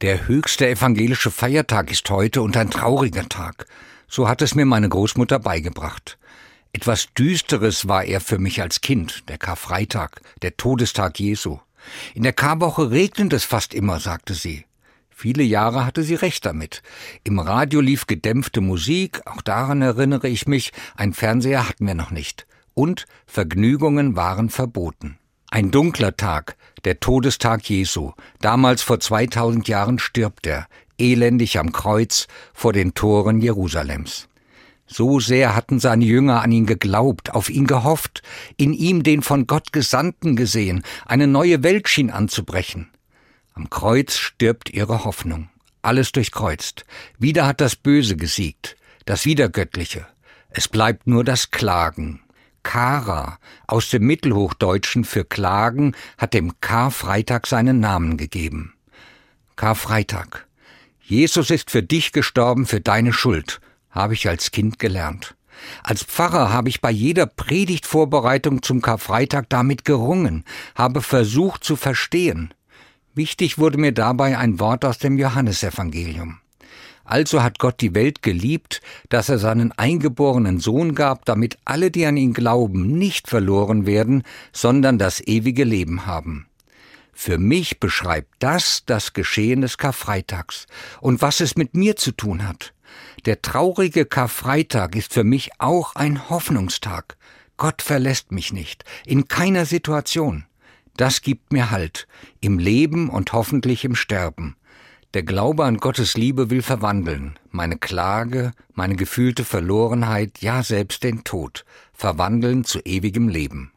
Der höchste evangelische Feiertag ist heute und ein trauriger Tag. So hat es mir meine Großmutter beigebracht. Etwas Düsteres war er für mich als Kind, der Karfreitag, der Todestag Jesu. In der Karwoche regnet es fast immer, sagte sie. Viele Jahre hatte sie recht damit. Im Radio lief gedämpfte Musik, auch daran erinnere ich mich, ein Fernseher hatten wir noch nicht. Und Vergnügungen waren verboten. Ein dunkler Tag, der Todestag Jesu. Damals vor 2000 Jahren stirbt er, elendig am Kreuz vor den Toren Jerusalems. So sehr hatten seine Jünger an ihn geglaubt, auf ihn gehofft, in ihm den von Gott Gesandten gesehen, eine neue Welt schien anzubrechen. Am Kreuz stirbt ihre Hoffnung, alles durchkreuzt. Wieder hat das Böse gesiegt, das Wiedergöttliche. Es bleibt nur das Klagen, Kara aus dem Mittelhochdeutschen für Klagen hat dem Karfreitag seinen Namen gegeben. Karfreitag. Jesus ist für dich gestorben, für deine Schuld, habe ich als Kind gelernt. Als Pfarrer habe ich bei jeder Predigtvorbereitung zum Karfreitag damit gerungen, habe versucht zu verstehen. Wichtig wurde mir dabei ein Wort aus dem Johannesevangelium. Also hat Gott die Welt geliebt, dass er seinen eingeborenen Sohn gab, damit alle, die an ihn glauben, nicht verloren werden, sondern das ewige Leben haben. Für mich beschreibt das das Geschehen des Karfreitags und was es mit mir zu tun hat. Der traurige Karfreitag ist für mich auch ein Hoffnungstag. Gott verlässt mich nicht, in keiner Situation. Das gibt mir Halt, im Leben und hoffentlich im Sterben. Der Glaube an Gottes Liebe will verwandeln, meine Klage, meine gefühlte Verlorenheit, ja selbst den Tod, verwandeln zu ewigem Leben.